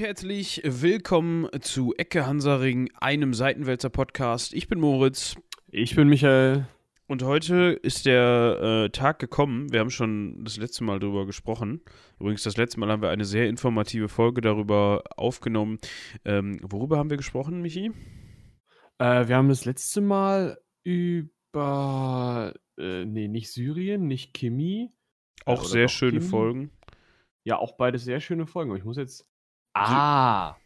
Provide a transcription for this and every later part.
und herzlich willkommen zu Ecke Hansaring, einem Seitenwälzer Podcast. Ich bin Moritz. Ich bin Michael. Und heute ist der äh, Tag gekommen. Wir haben schon das letzte Mal darüber gesprochen. Übrigens, das letzte Mal haben wir eine sehr informative Folge darüber aufgenommen. Ähm, worüber haben wir gesprochen, Michi? Äh, wir haben das letzte Mal über, äh, nee, nicht Syrien, nicht Chemie. Auch sehr schöne Chemie. Folgen. Ja, auch beide sehr schöne Folgen. Aber ich muss jetzt Ah,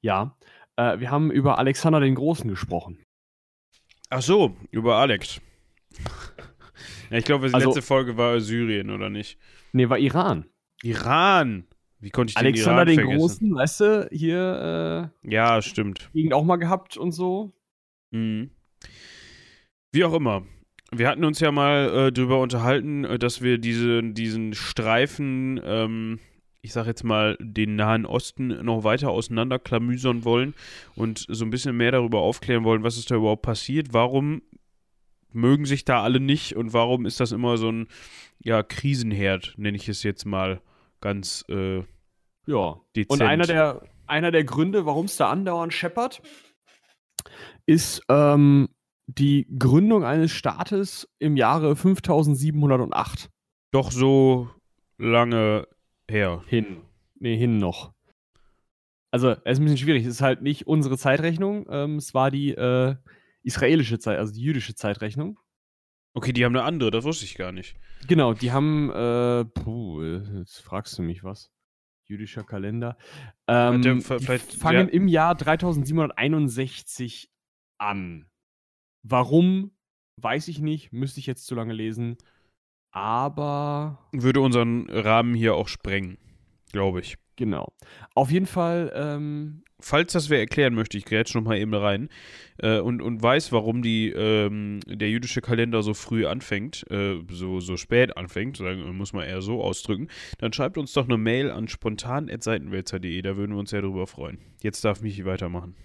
ja. Äh, wir haben über Alexander den Großen gesprochen. Ach so, über Alex. ja, ich glaube, die also, letzte Folge war Syrien, oder nicht? Nee, war Iran. Iran. Wie konnte ich Alexander den Iran den Großen, weißt du, hier. Äh, ja, stimmt. Gegend auch mal gehabt und so. Mhm. Wie auch immer. Wir hatten uns ja mal äh, darüber unterhalten, äh, dass wir diese, diesen Streifen ähm, ich sage jetzt mal, den Nahen Osten noch weiter auseinanderklamüsern wollen und so ein bisschen mehr darüber aufklären wollen, was ist da überhaupt passiert, warum mögen sich da alle nicht und warum ist das immer so ein ja, Krisenherd, nenne ich es jetzt mal ganz äh, ja. dezent. Und einer der, einer der Gründe, warum es da andauernd scheppert, ist ähm, die Gründung eines Staates im Jahre 5708. Doch so lange her. Hin. Nee, hin noch. Also, es ist ein bisschen schwierig. Es ist halt nicht unsere Zeitrechnung. Ähm, es war die äh, israelische Zeit, also die jüdische Zeitrechnung. Okay, die haben eine andere, das wusste ich gar nicht. Genau, die haben, äh, puh, jetzt fragst du mich was. Jüdischer Kalender. Ähm, der, vielleicht, fangen ja. im Jahr 3761 an. Warum, weiß ich nicht, müsste ich jetzt zu lange lesen aber. Würde unseren Rahmen hier auch sprengen, glaube ich. Genau. Auf jeden Fall. Ähm, Falls das wer erklären möchte, ich grätsch noch mal eben rein äh, und, und weiß, warum die, ähm, der jüdische Kalender so früh anfängt, äh, so, so spät anfängt, sagen, muss man eher so ausdrücken, dann schreibt uns doch eine Mail an spontan.seitenwälzer.de, da würden wir uns sehr drüber freuen. Jetzt darf Michi weitermachen.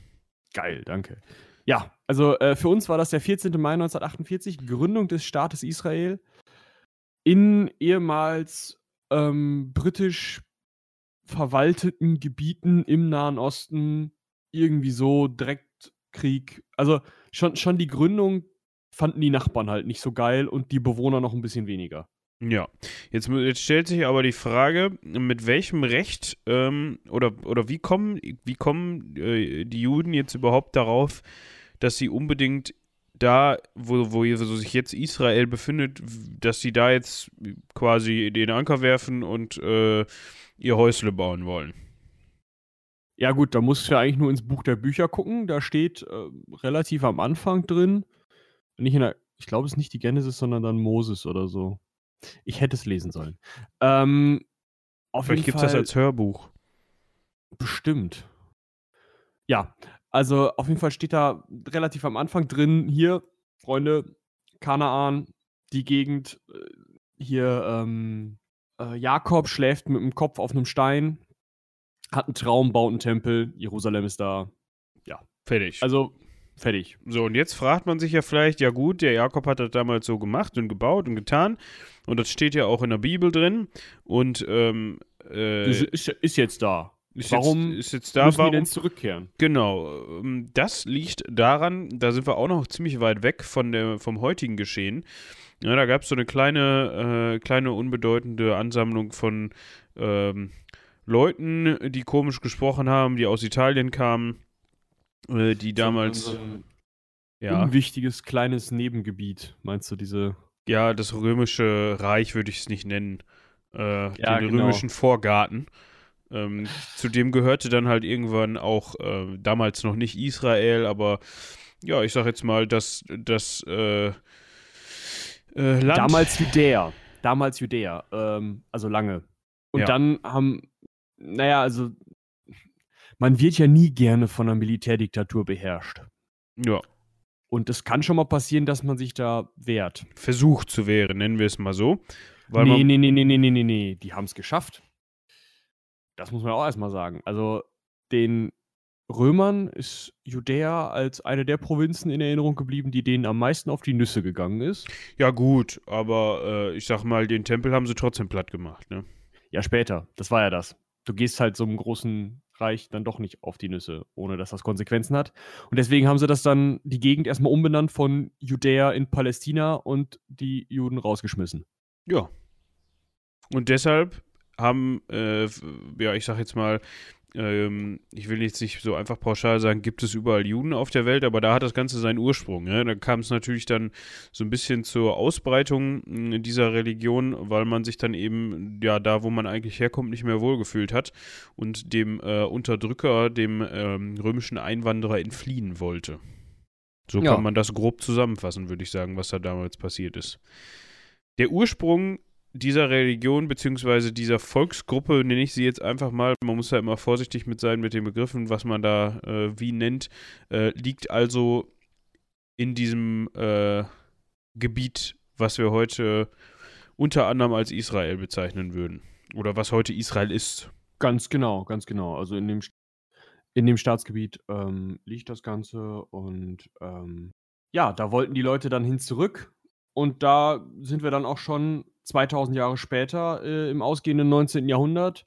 Geil, danke. Ja, also äh, für uns war das der 14. Mai 1948, Gründung des Staates Israel in ehemals ähm, britisch verwalteten Gebieten im Nahen Osten irgendwie so direkt Krieg. Also schon, schon die Gründung fanden die Nachbarn halt nicht so geil und die Bewohner noch ein bisschen weniger. Ja, jetzt, jetzt stellt sich aber die Frage, mit welchem Recht ähm, oder, oder wie kommen, wie kommen äh, die Juden jetzt überhaupt darauf, dass sie unbedingt da, wo, wo sich jetzt Israel befindet, dass sie da jetzt quasi den Anker werfen und äh, ihr Häusle bauen wollen. Ja, gut, da musst du ja eigentlich nur ins Buch der Bücher gucken. Da steht äh, relativ am Anfang drin, nicht in der, ich glaube, es ist nicht die Genesis, sondern dann Moses oder so. Ich hätte es lesen sollen. Ähm, Vielleicht gibt es das als Hörbuch. Bestimmt. Ja, also auf jeden Fall steht da relativ am Anfang drin, hier, Freunde, Kanaan, die Gegend, äh, hier, ähm, äh, Jakob schläft mit dem Kopf auf einem Stein, hat einen Traum, baut einen Tempel, Jerusalem ist da. Ja. Fertig. Also, fertig. So, und jetzt fragt man sich ja vielleicht, ja gut, der Jakob hat das damals so gemacht und gebaut und getan. Und das steht ja auch in der Bibel drin. Und, ähm, äh, ist, ist jetzt da. Ist warum jetzt, ist jetzt da, müssen warum, die denn zurückkehren? Genau. Ähm, das liegt daran, da sind wir auch noch ziemlich weit weg von der, vom heutigen Geschehen. Ja, da gab es so eine kleine, äh, kleine unbedeutende Ansammlung von ähm, Leuten, die komisch gesprochen haben, die aus Italien kamen, äh, die damals. So ein ja. unwichtiges kleines Nebengebiet, meinst du, diese. Ja, das römische Reich würde ich es nicht nennen. Äh, ja, den genau. römischen Vorgarten. Ähm, zudem gehörte dann halt irgendwann auch äh, damals noch nicht Israel, aber ja, ich sag jetzt mal, dass das äh, äh, Land. Damals Judäa. Damals Judäa. Ähm, also lange. Und ja. dann haben, naja, also man wird ja nie gerne von einer Militärdiktatur beherrscht. Ja. Und es kann schon mal passieren, dass man sich da wehrt. Versucht zu wehren, nennen wir es mal so. Weil nee, nee, nee, nee, nee, nee, nee, nee. Die haben es geschafft. Das muss man auch erstmal sagen. Also den Römern ist Judäa als eine der Provinzen in Erinnerung geblieben, die denen am meisten auf die Nüsse gegangen ist. Ja, gut, aber äh, ich sag mal, den Tempel haben sie trotzdem platt gemacht, ne? Ja, später. Das war ja das. Du gehst halt so einem großen Reich dann doch nicht auf die Nüsse, ohne dass das Konsequenzen hat. Und deswegen haben sie das dann die Gegend erstmal umbenannt von Judäa in Palästina und die Juden rausgeschmissen. Ja. Und deshalb haben, äh, ja, ich sag jetzt mal, ähm, ich will jetzt nicht so einfach pauschal sagen, gibt es überall Juden auf der Welt, aber da hat das Ganze seinen Ursprung. Ja? Da kam es natürlich dann so ein bisschen zur Ausbreitung hm, dieser Religion, weil man sich dann eben, ja, da wo man eigentlich herkommt, nicht mehr wohlgefühlt hat und dem äh, Unterdrücker, dem ähm, römischen Einwanderer entfliehen wollte. So ja. kann man das grob zusammenfassen, würde ich sagen, was da damals passiert ist. Der Ursprung dieser Religion beziehungsweise dieser Volksgruppe, nenne ich sie jetzt einfach mal, man muss ja immer vorsichtig mit sein mit den Begriffen, was man da äh, wie nennt, äh, liegt also in diesem äh, Gebiet, was wir heute unter anderem als Israel bezeichnen würden. Oder was heute Israel ist. Ganz genau, ganz genau. Also in dem, in dem Staatsgebiet ähm, liegt das Ganze und ähm, ja, da wollten die Leute dann hin zurück. Und da sind wir dann auch schon 2000 Jahre später, äh, im ausgehenden 19. Jahrhundert,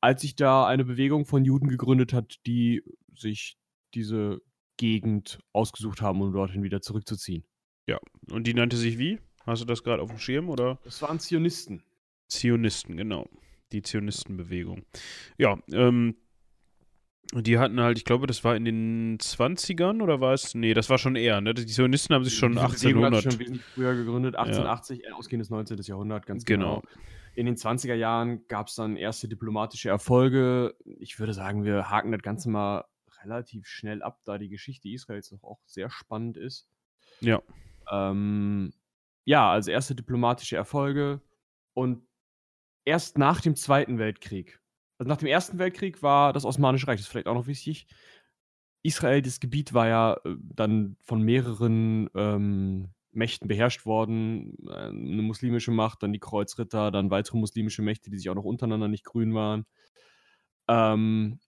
als sich da eine Bewegung von Juden gegründet hat, die sich diese Gegend ausgesucht haben, um dorthin wieder zurückzuziehen. Ja, und die nannte sich wie? Hast du das gerade auf dem Schirm oder? Das waren Zionisten. Zionisten, genau. Die Zionistenbewegung. Ja, ähm, die hatten halt, ich glaube, das war in den 20ern oder war es? Nee, das war schon eher, ne? Die Zionisten haben sich schon 1800. schon wesentlich früher gegründet, 1880, ja. Äh, ausgehendes 19. Jahrhundert, ganz genau. genau. In den 20er Jahren gab es dann erste diplomatische Erfolge. Ich würde sagen, wir haken das Ganze mal relativ schnell ab, da die Geschichte Israels doch auch sehr spannend ist. Ja. Ähm, ja, also erste diplomatische Erfolge und erst nach dem Zweiten Weltkrieg also nach dem Ersten Weltkrieg war das Osmanische Reich, das ist vielleicht auch noch wichtig. Israel, das Gebiet war ja äh, dann von mehreren ähm, Mächten beherrscht worden. Äh, eine muslimische Macht, dann die Kreuzritter, dann weitere muslimische Mächte, die sich auch noch untereinander nicht grün waren. Ähm,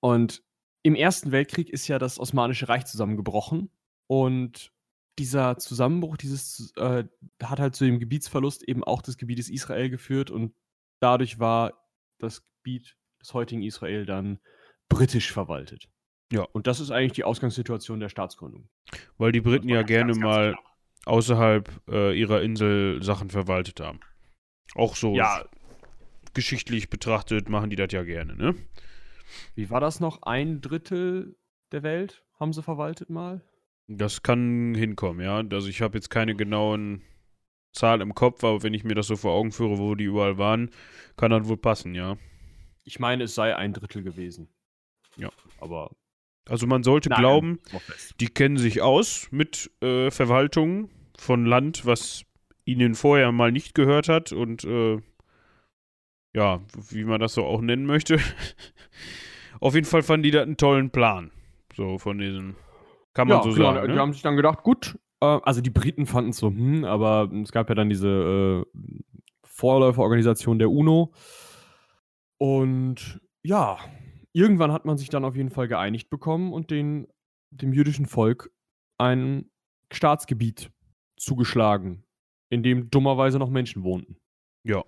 und im Ersten Weltkrieg ist ja das Osmanische Reich zusammengebrochen. Und dieser Zusammenbruch, dieses äh, hat halt zu dem Gebietsverlust eben auch des Gebietes Israel geführt und dadurch war das Gebiet des heutigen Israel dann britisch verwaltet. Ja. Und das ist eigentlich die Ausgangssituation der Staatsgründung. Weil die Briten ja gerne mal ganz außerhalb äh, ihrer Insel Sachen verwaltet haben. Auch so ja. geschichtlich betrachtet machen die das ja gerne, ne? Wie war das noch? Ein Drittel der Welt haben sie verwaltet mal? Das kann hinkommen, ja. Also ich habe jetzt keine genauen Zahl im Kopf, aber wenn ich mir das so vor Augen führe, wo die überall waren, kann das wohl passen, ja. Ich meine, es sei ein Drittel gewesen. Ja. Aber. Also man sollte Nein, glauben, die kennen sich aus mit äh, Verwaltung von Land, was ihnen vorher mal nicht gehört hat und äh, ja, wie man das so auch nennen möchte. Auf jeden Fall fanden die da einen tollen Plan. So von diesen. Kann man ja, so klar, sagen. Die ne? haben sich dann gedacht, gut, also die Briten fanden es so, hm, aber es gab ja dann diese äh, Vorläuferorganisation der UNO. Und ja, irgendwann hat man sich dann auf jeden Fall geeinigt bekommen und den, dem jüdischen Volk ein Staatsgebiet zugeschlagen, in dem dummerweise noch Menschen wohnten. Ja,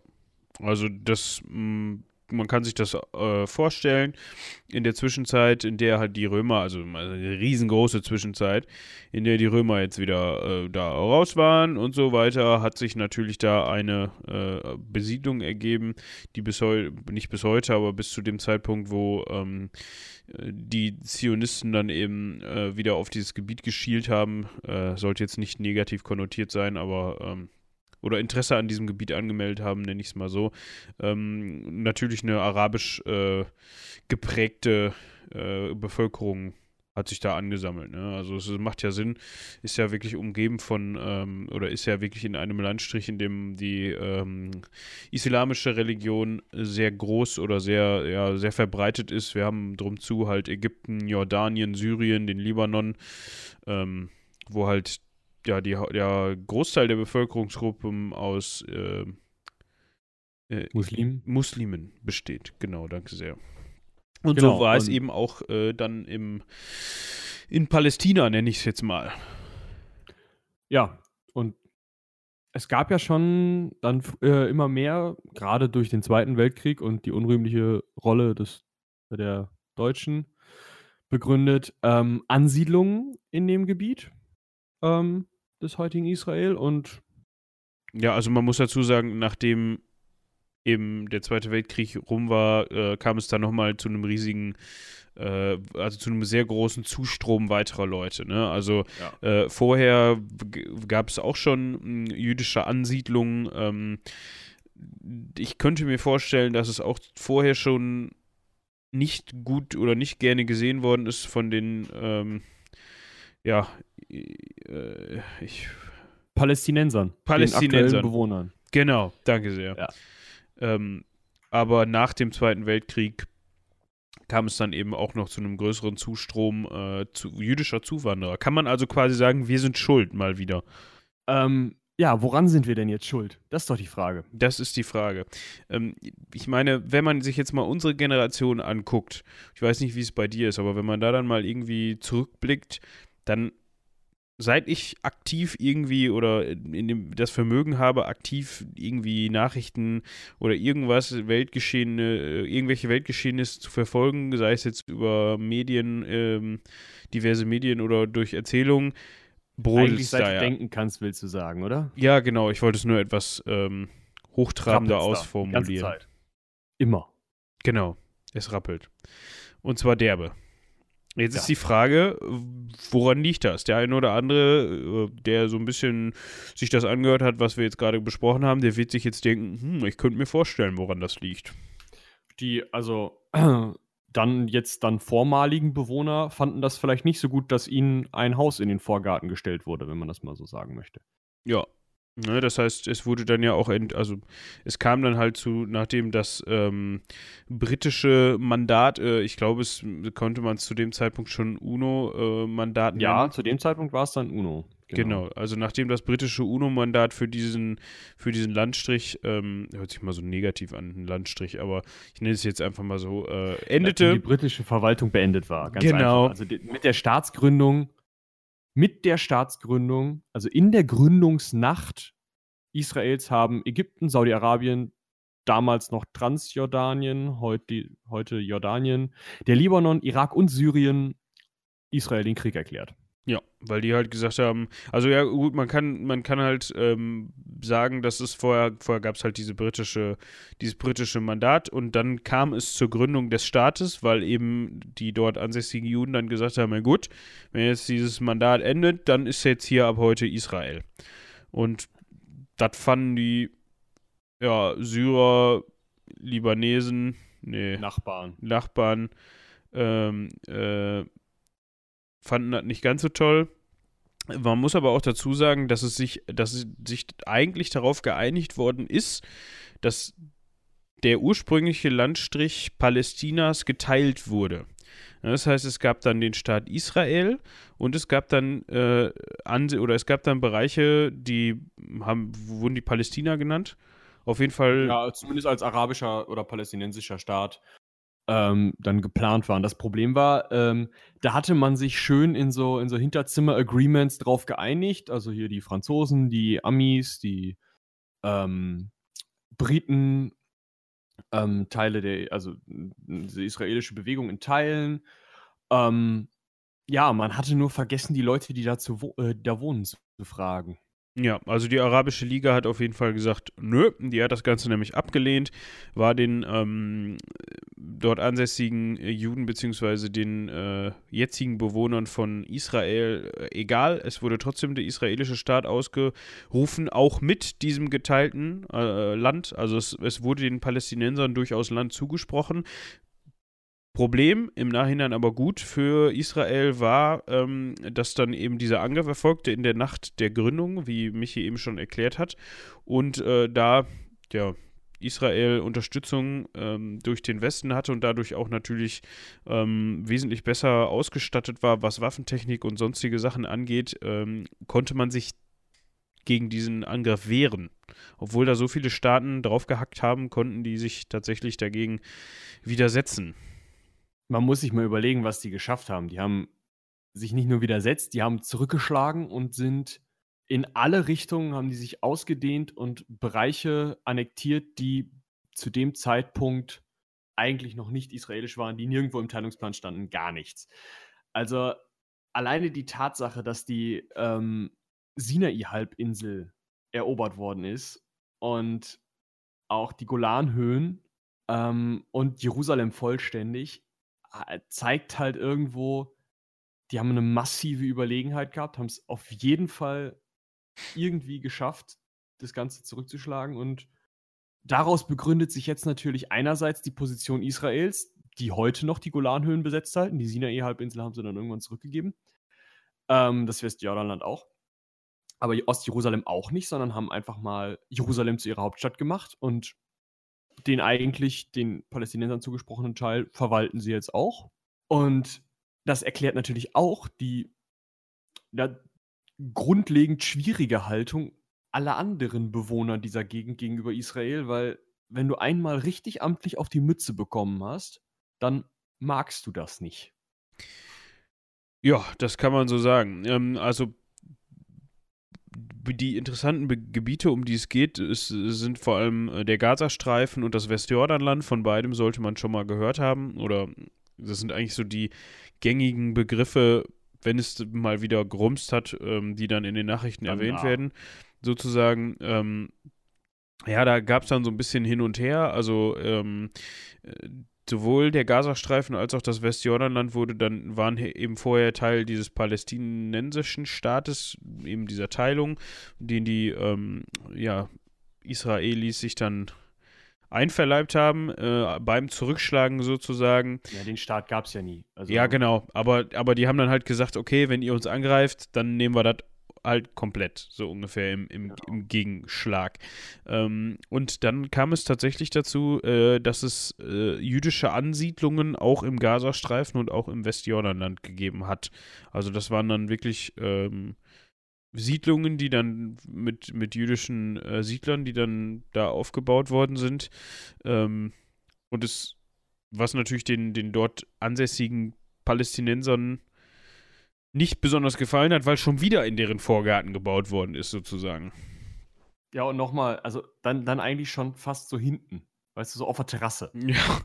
also das mm, man kann sich das äh, vorstellen, in der Zwischenzeit, in der halt die Römer, also eine riesengroße Zwischenzeit, in der die Römer jetzt wieder äh, da raus waren und so weiter, hat sich natürlich da eine äh, Besiedlung ergeben, die bis heute, nicht bis heute, aber bis zu dem Zeitpunkt, wo ähm, die Zionisten dann eben äh, wieder auf dieses Gebiet geschielt haben, äh, sollte jetzt nicht negativ konnotiert sein, aber ähm, oder Interesse an diesem Gebiet angemeldet haben, nenne ich es mal so. Ähm, natürlich eine arabisch äh, geprägte äh, Bevölkerung hat sich da angesammelt. Ne? Also es macht ja Sinn, ist ja wirklich umgeben von, ähm, oder ist ja wirklich in einem Landstrich, in dem die ähm, islamische Religion sehr groß oder sehr, ja, sehr verbreitet ist. Wir haben drum zu halt Ägypten, Jordanien, Syrien, den Libanon, ähm, wo halt ja, die, der Großteil der Bevölkerungsgruppen aus äh, äh, Muslim? Muslimen besteht. Genau, danke sehr. Und genau, so war es eben auch äh, dann im, in Palästina, nenne ich es jetzt mal. Ja, und es gab ja schon dann äh, immer mehr, gerade durch den Zweiten Weltkrieg und die unrühmliche Rolle des der Deutschen begründet, ähm, Ansiedlungen in dem Gebiet ähm, des heutigen Israel und Ja, also man muss dazu sagen, nachdem eben der Zweite Weltkrieg rum war, äh, kam es dann nochmal zu einem riesigen, äh, also zu einem sehr großen Zustrom weiterer Leute. Ne? Also Ja. äh, vorher gab es auch schon mh, jüdische Ansiedlungen. Ähm, ich könnte mir vorstellen, dass es auch vorher schon nicht gut oder nicht gerne gesehen worden ist von den, ähm, ja, äh, ich Palästinensern, Palästinensern. Bewohnern. Genau, danke sehr. Ja. Ähm, aber nach dem Zweiten Weltkrieg kam es dann eben auch noch zu einem größeren Zustrom äh, zu, jüdischer Zuwanderer. Kann man also quasi sagen, wir sind schuld mal wieder. Ähm, ja, woran sind wir denn jetzt schuld? Das ist doch die Frage. Das ist die Frage. Ähm, ich meine, wenn man sich jetzt mal unsere Generation anguckt, ich weiß nicht, wie es bei dir ist, aber wenn man da dann mal irgendwie zurückblickt, dann seit ich aktiv irgendwie oder in dem, das Vermögen habe, aktiv irgendwie Nachrichten oder irgendwas, Weltgeschehen, äh, irgendwelche Weltgeschehnisse zu verfolgen, sei es jetzt über Medien, ähm, diverse Medien oder durch Erzählungen, brodelt Eigentlich seit da du ja. denken kannst, willst du sagen, oder? Ja, genau, ich wollte es nur etwas ähm, hochtrabender Rappelt's ausformulieren. Immer. Genau, es rappelt. Und zwar derbe. Jetzt Ja. ist die Frage, woran liegt das? Der eine oder andere, äh, der so ein bisschen sich das angehört hat, was wir jetzt gerade besprochen haben, der wird sich jetzt denken, hm, ich könnte mir vorstellen, woran das liegt. Die, also, dann jetzt dann vormaligen Bewohner fanden das vielleicht nicht so gut, dass ihnen ein Haus in den Vorgarten gestellt wurde, wenn man das mal so sagen möchte. Ja. Ne, das heißt, es wurde dann ja auch, ent, also es kam dann halt zu, nachdem das ähm, britische Mandat, äh, ich glaube, es konnte man zu dem Zeitpunkt schon UNO-Mandat Ja, zu dem Zeitpunkt war es dann UNO. Genau. also nachdem das britische UNO-Mandat für diesen, für diesen Landstrich, ähm, hört sich mal so negativ an, ein Landstrich, aber ich nenne es jetzt einfach mal so, äh, Nachdem endete. die britische Verwaltung beendet war. Ganz Genau. Einfach. Also die, mit der Staatsgründung, mit der Staatsgründung, also in der Gründungsnacht Israels haben Ägypten, Saudi-Arabien, damals noch Transjordanien, heute, heute Jordanien, der Libanon, Irak und Syrien Israel den Krieg erklärt. Ja, weil die halt gesagt haben, also ja gut, man kann, man kann halt ähm, sagen, dass es vorher, vorher gab es halt diese britische, dieses britische Mandat und dann kam es zur Gründung des Staates, weil eben die dort ansässigen Juden dann gesagt haben, na gut, wenn jetzt dieses Mandat endet, dann ist jetzt hier ab heute Israel. Und das fanden die ja, Syrer, Libanesen, nee, Nachbarn. Nachbarn ähm, äh, fanden das nicht ganz so toll. Man muss aber auch dazu sagen, dass es sich, dass es sich eigentlich darauf geeinigt worden ist, dass der ursprüngliche Landstrich Palästinas geteilt wurde. Das heißt, es gab dann den Staat Israel und es gab dann äh, oder es gab dann Bereiche, die haben, wurden die Palästina genannt. Auf jeden Fall. Ja, zumindest als arabischer oder palästinensischer Staat ähm, dann geplant waren. Das Problem war, ähm, da hatte man sich schön in so, in so Hinterzimmer-Agreements drauf geeinigt. Also hier die Franzosen, die Amis, die ähm, Briten, ähm, Teile der, also diese israelische Bewegung in Teilen. Ähm, ja, man hatte nur vergessen, die Leute, die da, zu wo äh, da wohnen, zu befragen. Ja, also die Arabische Liga hat auf jeden Fall gesagt, nö, die hat das Ganze nämlich abgelehnt, war den ähm, dort ansässigen äh, Juden beziehungsweise den äh, jetzigen Bewohnern von Israel äh, egal. Es wurde trotzdem der israelische Staat ausgerufen, auch mit diesem geteilten äh, Land. Also es, es wurde den Palästinensern durchaus Land zugesprochen. Problem, im Nachhinein aber gut für Israel war, ähm, dass dann eben dieser Angriff erfolgte in der Nacht der Gründung, wie Michi eben schon erklärt hat. Und äh, da ja, Israel Unterstützung ähm, durch den Westen hatte und dadurch auch natürlich ähm, wesentlich besser ausgestattet war, was Waffentechnik und sonstige Sachen angeht, ähm, konnte man sich gegen diesen Angriff wehren. Obwohl da so viele Staaten draufgehackt haben, konnten die sich tatsächlich dagegen widersetzen. Man muss sich mal überlegen, was die geschafft haben. Die haben sich nicht nur widersetzt, die haben zurückgeschlagen und sind in alle Richtungen, haben die sich ausgedehnt und Bereiche annektiert, die zu dem Zeitpunkt eigentlich noch nicht israelisch waren, die nirgendwo im Teilungsplan standen, gar nichts. Also alleine die Tatsache, dass die ähm, Sinai-Halbinsel erobert worden ist und auch die Golanhöhen ähm, und Jerusalem vollständig, äh, zeigt halt irgendwo, die haben eine massive Überlegenheit gehabt, haben es auf jeden Fall irgendwie geschafft, das Ganze zurückzuschlagen und daraus begründet sich jetzt natürlich einerseits die Position Israels, die heute noch die Golanhöhen besetzt halten. Die Sinai-Halbinsel haben sie dann irgendwann zurückgegeben. Ähm, das Westjordanland auch. Aber Ostjerusalem auch nicht, sondern haben einfach mal Jerusalem zu ihrer Hauptstadt gemacht und den eigentlich den Palästinensern zugesprochenen Teil verwalten sie jetzt auch. Und das erklärt natürlich auch die grundlegend schwierige Haltung aller anderen Bewohner dieser Gegend gegenüber Israel, weil wenn du einmal richtig amtlich auf die Mütze bekommen hast, dann magst du das nicht. Ja, das kann man so sagen. Ähm, also die interessanten Be Gebiete, um die es geht, ist, sind vor allem äh, der Gazastreifen und das Westjordanland. Von beidem sollte man schon mal gehört haben. Oder das sind eigentlich so die gängigen Begriffe, wenn es mal wieder grumst hat, ähm, die dann in den Nachrichten dann erwähnt ja. werden, sozusagen. Ähm, ja, da gab es dann so ein bisschen hin und her. Also ähm, äh, sowohl der Gazastreifen als auch das Westjordanland wurde dann, waren eben vorher Teil dieses palästinensischen Staates, eben dieser Teilung, den die ähm, ja, Israelis sich dann einverleibt haben, äh, beim Zurückschlagen sozusagen. Ja, den Staat gab es ja nie. Also ja, genau. Aber, aber die haben dann halt gesagt, okay, wenn ihr uns angreift, dann nehmen wir das halt komplett, so ungefähr im, im, genau. im Gegenschlag. Ähm, und dann kam es tatsächlich dazu, äh, dass es äh, jüdische Ansiedlungen auch im Gazastreifen und auch im Westjordanland gegeben hat. Also das waren dann wirklich ähm, Siedlungen, die dann mit, mit jüdischen äh, Siedlern, die dann da aufgebaut worden sind. Ähm, und es, was natürlich den, den dort ansässigen Palästinensern nicht besonders gefallen hat, weil schon wieder in deren Vorgarten gebaut worden ist, sozusagen. Ja, und nochmal, also dann, dann eigentlich schon fast so hinten. Weißt du, so auf der Terrasse. Ja.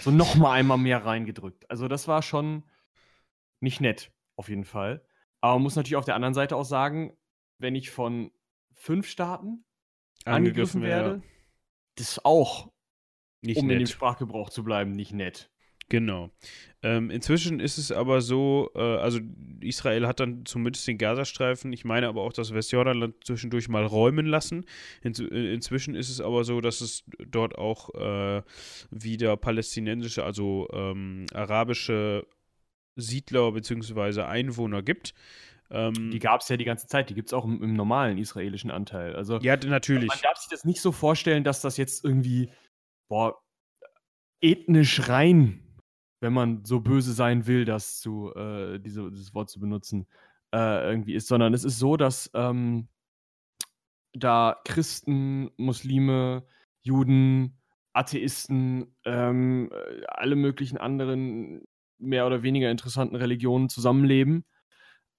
So nochmal einmal mehr reingedrückt. Also das war schon nicht nett, auf jeden Fall. Aber man muss natürlich auf der anderen Seite auch sagen, wenn ich von fünf Staaten angegriffen, angegriffen werde, ja. das ist auch, nicht um nett. in dem Sprachgebrauch zu bleiben, nicht nett. Genau. Ähm, inzwischen ist es aber so, äh, also Israel hat dann zumindest den Gazastreifen, ich meine aber auch das Westjordanland zwischendurch mal räumen lassen. In, äh, inzwischen ist es aber so, dass es dort auch äh, wieder palästinensische, also ähm, arabische Siedler bzw. Einwohner gibt. Ähm, die gab es ja die ganze Zeit, die gibt es auch im, im, normalen israelischen Anteil. Also, ja, natürlich. Man darf sich das nicht so vorstellen, dass das jetzt irgendwie, boah, ethnisch rein wenn man so böse sein will, das zu, äh, diese, dieses Wort zu benutzen, äh, irgendwie ist, sondern es ist so, dass ähm, da Christen, Muslime, Juden, Atheisten, ähm, alle möglichen anderen mehr oder weniger interessanten Religionen zusammenleben.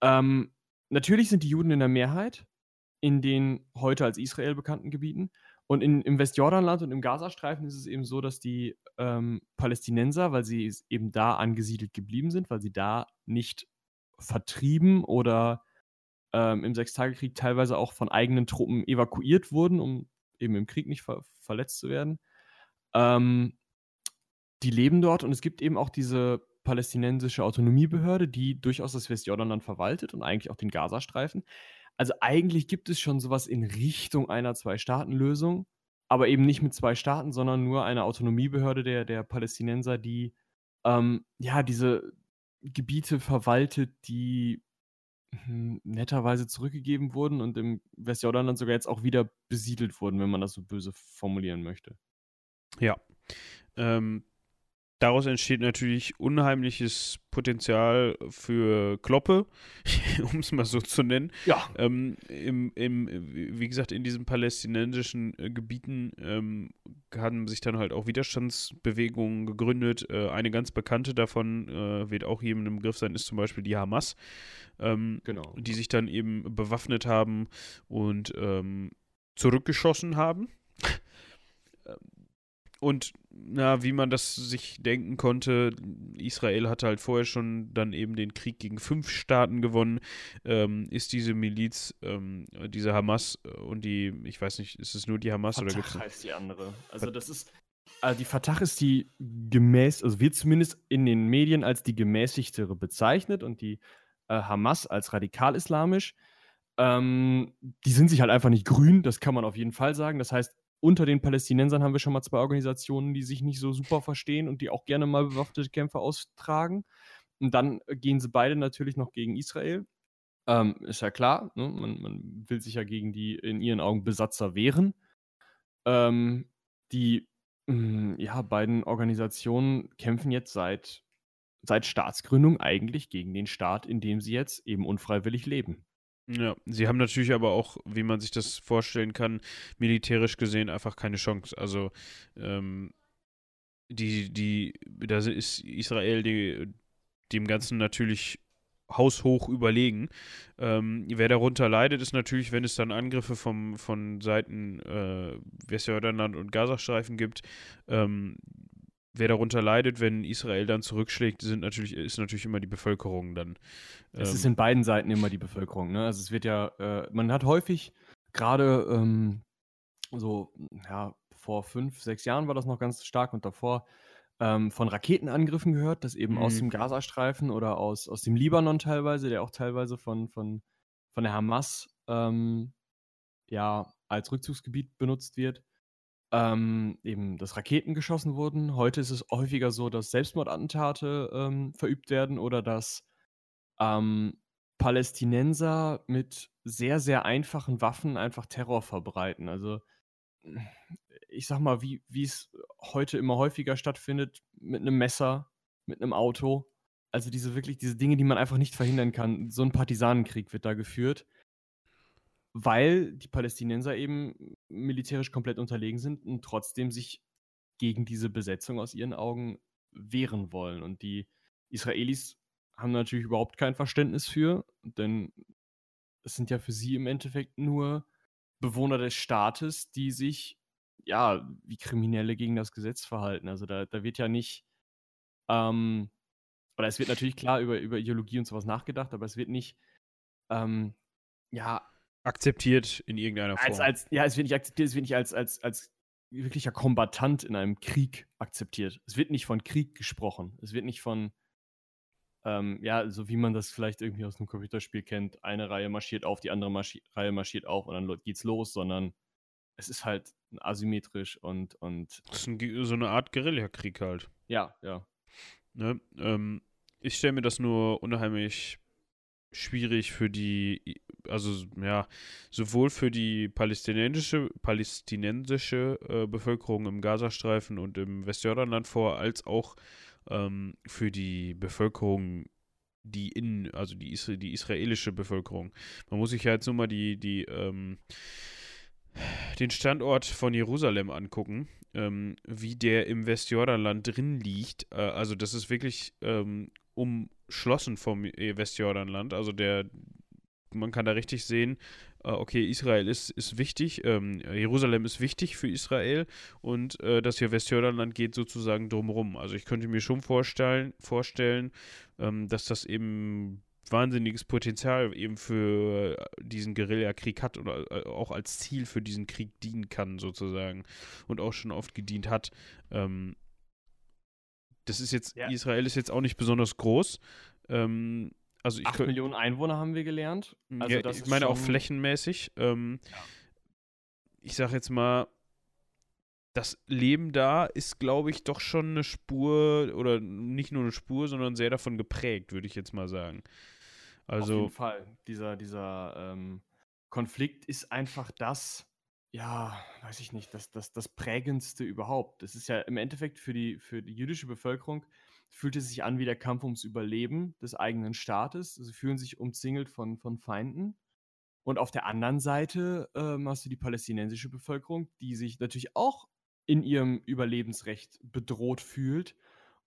Ähm, natürlich sind die Juden in der Mehrheit in den heute als Israel bekannten Gebieten. Und in, im Westjordanland und im Gazastreifen ist es eben so, dass die ähm, Palästinenser, weil sie eben da angesiedelt geblieben sind, weil sie da nicht vertrieben oder ähm, im Sechstagekrieg teilweise auch von eigenen Truppen evakuiert wurden, um eben im Krieg nicht ver verletzt zu werden. Ähm, die leben dort und es gibt eben auch diese palästinensische Autonomiebehörde, die durchaus das Westjordanland verwaltet und eigentlich auch den Gazastreifen. Also eigentlich gibt es schon sowas in Richtung einer Zwei-Staaten-Lösung, aber eben nicht mit zwei Staaten, sondern nur einer Autonomiebehörde der, der Palästinenser, die ähm, ja diese Gebiete verwaltet, die hm, netterweise zurückgegeben wurden und im Westjordanland sogar jetzt auch wieder besiedelt wurden, wenn man das so böse formulieren möchte. Ja. Ähm, daraus entsteht natürlich unheimliches Potenzial für Kloppe, um es mal so zu nennen. Ja. Ähm, im, im, wie gesagt, in diesen palästinensischen äh, Gebieten ähm, haben sich dann halt auch Widerstandsbewegungen gegründet. Äh, eine ganz bekannte davon äh, wird auch jedem im Begriff sein, ist zum Beispiel die Hamas, ähm, genau. die sich dann eben bewaffnet haben und ähm, zurückgeschossen haben. Und na, wie man das sich denken konnte, Israel hatte halt vorher schon dann eben den Krieg gegen fünf Staaten gewonnen, ähm, ist diese Miliz, ähm, diese Hamas und die, ich weiß nicht, ist es nur die Hamas Fatah oder gibt es heißt die andere. Also das ist, also die Fatah ist die gemäß, also wird zumindest in den Medien als die gemäßigtere bezeichnet und die äh, Hamas als radikal-islamisch. Ähm, die sind sich halt einfach nicht grün, das kann man auf jeden Fall sagen. Das heißt, unter den Palästinensern haben wir schon mal zwei Organisationen, die sich nicht so super verstehen und die auch gerne mal bewaffnete Kämpfe austragen. Und dann gehen sie beide natürlich noch gegen Israel. Ähm, ist ja klar, ne? man, man, will sich ja gegen die in ihren Augen Besatzer wehren. Ähm, die mh, hm, ja, beiden Organisationen kämpfen jetzt seit, seit Staatsgründung eigentlich gegen den Staat, in dem sie jetzt eben unfreiwillig leben. Ja, sie haben natürlich aber auch, wie man sich das vorstellen kann, militärisch gesehen einfach keine Chance. Also, ähm, die, die, da ist Israel die, dem Ganzen natürlich haushoch überlegen. Ähm, wer darunter leidet, ist natürlich, wenn es dann Angriffe vom, von Seiten äh, Westjordanland und Gazastreifen gibt, ähm, wer darunter leidet, wenn Israel dann zurückschlägt, sind natürlich, ist natürlich immer die Bevölkerung dann. Ähm es ist in beiden Seiten immer die Bevölkerung. Ne? Also es wird ja, äh, man hat häufig gerade ähm, so, ja, vor fünf, sechs Jahren war das noch ganz stark und davor ähm, von Raketenangriffen gehört, dass eben mhm. aus dem Gazastreifen oder aus, aus dem Libanon teilweise, der auch teilweise von, von, von der Hamas ähm, ja als Rückzugsgebiet benutzt wird, ähm, eben, dass Raketen geschossen wurden. Heute ist es häufiger so, dass Selbstmordattentate ähm, verübt werden oder dass ähm, Palästinenser mit sehr, sehr einfachen Waffen einfach Terror verbreiten. Also ich sag mal, wie es heute immer häufiger stattfindet, mit einem Messer, mit einem Auto. Also diese wirklich, diese Dinge, die man einfach nicht verhindern kann. So ein Partisanenkrieg wird da geführt weil die Palästinenser eben militärisch komplett unterlegen sind und trotzdem sich gegen diese Besetzung aus ihren Augen wehren wollen. Und die Israelis haben natürlich überhaupt kein Verständnis für, denn es sind ja für sie im Endeffekt nur Bewohner des Staates, die sich ja wie Kriminelle gegen das Gesetz verhalten. Also da, da wird ja nicht, ähm, oder es wird natürlich klar über, über Ideologie und sowas nachgedacht, aber es wird nicht, ähm, ja, akzeptiert in irgendeiner Form. Als, als, ja, es wird nicht akzeptiert, es wird nicht als, als, als wirklicher Kombatant in einem Krieg akzeptiert. Es wird nicht von Krieg gesprochen. Es wird nicht von, ähm, ja, so wie man das vielleicht irgendwie aus einem Computerspiel kennt, eine Reihe marschiert auf, die andere marschi Reihe marschiert auf und dann geht's los, sondern es ist halt asymmetrisch und. und das ist ein, so eine Art Guerillakrieg halt. Ja, ja. Ne? Ähm, ich stelle mir das nur unheimlich schwierig für die, also ja, sowohl für die palästinensische, palästinensische äh, Bevölkerung im Gazastreifen und im Westjordanland vor, als auch ähm, für die Bevölkerung, die in, also die, Isra die israelische Bevölkerung. Man muss sich ja jetzt nur mal die, die, ähm, den Standort von Jerusalem angucken, ähm, wie der im Westjordanland drin liegt. Äh, also das ist wirklich ähm, umschlossen vom Westjordanland. Also der, man kann da richtig sehen, äh, okay, Israel ist, ist wichtig, ähm, Jerusalem ist wichtig für Israel und äh, das hier Westjordanland geht sozusagen drumherum. Also ich könnte mir schon vorstellen, vorstellen ähm, dass das eben wahnsinniges Potenzial eben für diesen Guerillakrieg hat oder äh, auch als Ziel für diesen Krieg dienen kann sozusagen und auch schon oft gedient hat. Ähm, das ist jetzt, ja. Israel ist jetzt auch nicht besonders groß. Ähm, also ich Acht Millionen Einwohner haben wir gelernt. Also ja, ich meine auch flächenmäßig. Ähm, ja. Ich sage jetzt mal, das Leben da ist, glaube ich, doch schon eine Spur oder nicht nur eine Spur, sondern sehr davon geprägt, würde ich jetzt mal sagen. Also, Auf jeden Fall. Dieser, dieser ähm, Konflikt ist einfach das, ja, weiß ich nicht, das, das, das Prägendste überhaupt. Das ist ja im Endeffekt für die, für die jüdische Bevölkerung fühlt es sich an wie der Kampf ums Überleben des eigenen Staates. Sie fühlen sich umzingelt von, von Feinden. Und auf der anderen Seite ähm, hast du die palästinensische Bevölkerung, die sich natürlich auch in ihrem Überlebensrecht bedroht fühlt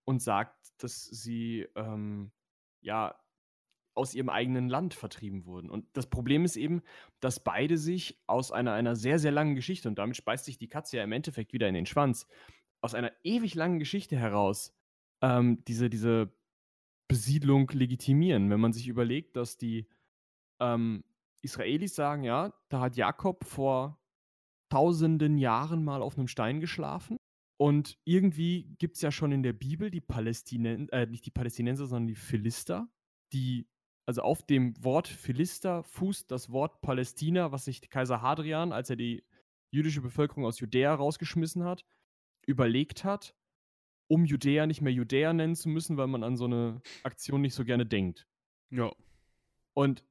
und sagt, dass sie ähm, ja aus ihrem eigenen Land vertrieben wurden. Und das Problem ist eben, dass beide sich aus einer, einer sehr, sehr langen Geschichte, und damit speist sich die Katze ja im Endeffekt wieder in den Schwanz, aus einer ewig langen Geschichte heraus ähm, diese, diese Besiedlung legitimieren. Wenn man sich überlegt, dass die ähm, Israelis sagen, ja, da hat Jakob vor tausenden Jahren mal auf einem Stein geschlafen. Und irgendwie gibt es ja schon in der Bibel die Palästinenser, äh, nicht die Palästinenser, sondern die Philister, die, also auf dem Wort Philister fußt das Wort Palästina, was sich Kaiser Hadrian, als er die jüdische Bevölkerung aus Judäa rausgeschmissen hat, überlegt hat, um Judäa nicht mehr Judäa nennen zu müssen, weil man an so eine Aktion nicht so gerne denkt. Ja. Und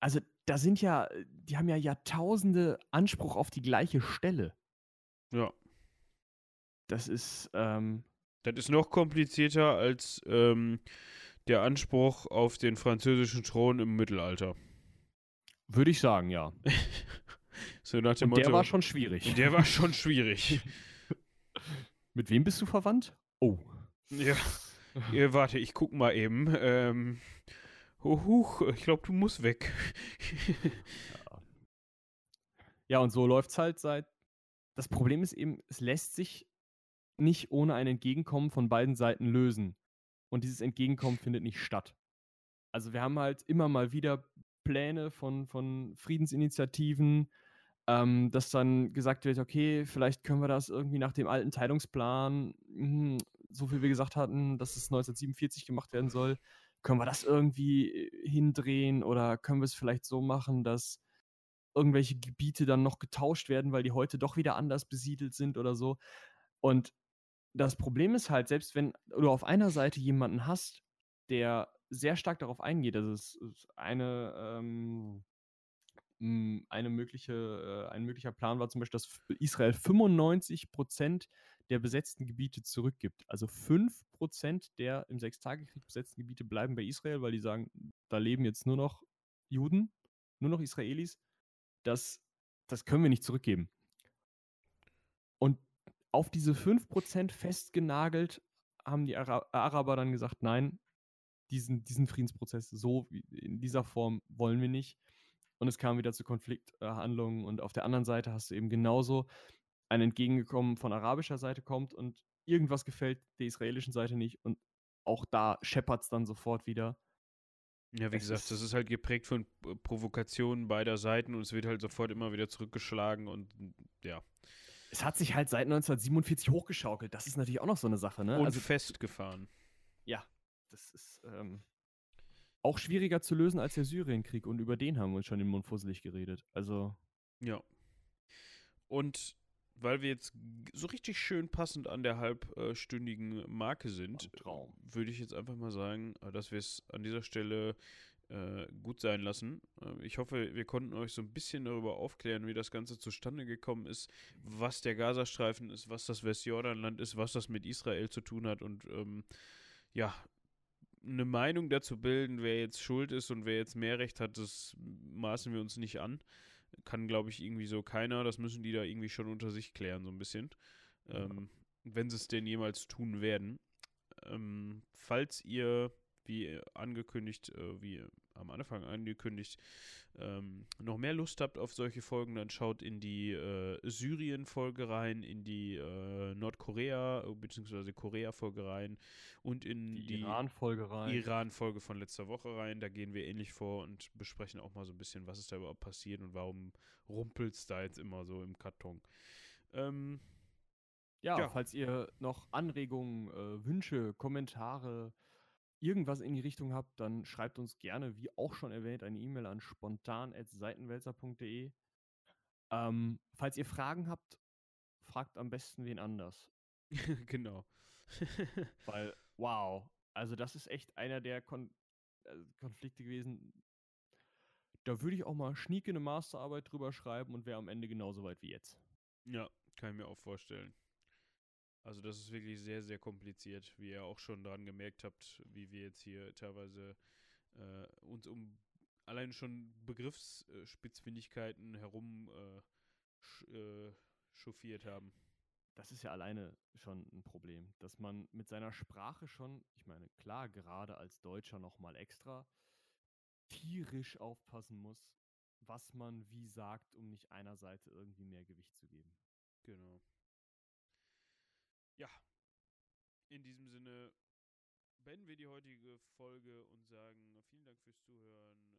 also da sind ja, die haben ja Jahrtausende Anspruch auf die gleiche Stelle. Ja. Das ist, ähm, Das ist noch komplizierter als ähm, der Anspruch auf den französischen Thron im Mittelalter. würde ich sagen, ja. So nach dem Und der Motto. war schon schwierig. der war schon schwierig. Mit wem bist du verwandt? Oh. ja. ja. Warte, ich guck mal eben. Ähm, huch, ich glaube, du musst weg. Ja, und so läuft's halt seit. Das Problem ist eben, es lässt sich nicht ohne ein Entgegenkommen von beiden Seiten lösen. Und dieses Entgegenkommen findet nicht statt. Also wir haben halt immer mal wieder Pläne von, von Friedensinitiativen, ähm, dass dann gesagt wird, okay, vielleicht können wir das irgendwie nach dem alten Teilungsplan, hm, so wie wir gesagt hatten, dass es 1947 gemacht werden soll, können wir das irgendwie äh, hindrehen oder können wir es vielleicht so machen, dass irgendwelche Gebiete dann noch getauscht werden, weil die heute doch wieder anders besiedelt sind oder so. Und das Problem ist halt, selbst wenn du auf einer Seite jemanden hast, der sehr stark darauf eingeht, also es ist eine, ähm, m, eine mögliche, äh, ein möglicher Plan war zum Beispiel, dass Israel 95% der besetzten Gebiete zurückgibt. Also 5% der im Sechstagekrieg besetzten Gebiete bleiben bei Israel, weil die sagen, da leben jetzt nur noch Juden, nur noch Israelis. Das, das können wir nicht zurückgeben. Und auf diese 5% festgenagelt haben die Ara Araber dann gesagt, nein, diesen, diesen Friedensprozess so in dieser Form wollen wir nicht. Und es kam wieder zu Konflikthandlungen. Und auf der anderen Seite hast du eben genauso ein Entgegenkommen von arabischer Seite kommt und irgendwas gefällt der israelischen Seite nicht. Und auch da scheppert es dann sofort wieder. Ja, wie Es gesagt, ist- das ist halt geprägt von äh, Provokationen beider Seiten und es wird halt sofort immer wieder zurückgeschlagen und ja. Es hat sich halt seit 1947 hochgeschaukelt. Das ist natürlich auch noch so eine Sache, ne? Und also, festgefahren. ja, das ist ähm, auch schwieriger zu lösen als der Syrienkrieg. Und über den haben wir uns schon den Mund fusselig geredet. Also, Ja. Und weil wir jetzt so richtig schön passend an der halbstündigen Marke sind, würde ich jetzt einfach mal sagen, äh, dass wir es an dieser Stelle äh, gut sein lassen. Äh, ich hoffe, wir konnten euch so ein bisschen darüber aufklären, wie das Ganze zustande gekommen ist, was der Gazastreifen ist, was das Westjordanland ist, was das mit Israel zu tun hat und ähm, ja, eine Meinung dazu bilden, wer jetzt schuld ist und wer jetzt mehr Recht hat, das maßen wir uns nicht an. Kann, glaube ich, irgendwie so keiner. Das müssen die da irgendwie schon unter sich klären, so ein bisschen. Ähm, wenn sie es denn jemals tun werden. Ähm, falls ihr, wie angekündigt, äh, wie am Anfang angekündigt, ähm, noch mehr Lust habt auf solche Folgen, dann schaut in die äh, Syrien-Folge rein, in die äh, Nordkorea- äh, bzw. Korea-Folge rein und in die, die, Iran-Folge rein. Iran-Folge von letzter Woche rein. Da gehen wir ähnlich vor und besprechen auch mal so ein bisschen, was ist da überhaupt passiert und warum rumpelt es da jetzt immer so im Karton. Ähm, Ja, Ja. falls ihr noch Anregungen, äh, Wünsche, Kommentare, irgendwas in die Richtung habt, dann schreibt uns gerne, wie auch schon erwähnt, eine E-Mail an spontan.seitenwälzer.de. Ähm, falls ihr Fragen habt, fragt am besten wen anders. genau. Weil, wow, also das ist echt einer der Kon äh, Konflikte gewesen. Da würde ich auch mal schnieke eine Masterarbeit drüber schreiben und wäre am Ende genauso weit wie jetzt. ja, kann ich mir auch vorstellen. Also das ist wirklich sehr, sehr kompliziert, wie ihr auch schon daran gemerkt habt, wie wir jetzt hier teilweise äh, uns um allein schon Begriffsspitzfindigkeiten herum äh, sch, äh, chauffiert haben. das ist ja alleine schon ein Problem, dass man mit seiner Sprache schon, ich meine, klar, gerade als Deutscher nochmal extra tierisch aufpassen muss, was man wie sagt, um nicht einer Seite irgendwie mehr Gewicht zu geben. Genau. Ja, in diesem Sinne beenden wir die heutige Folge und sagen vielen Dank fürs Zuhören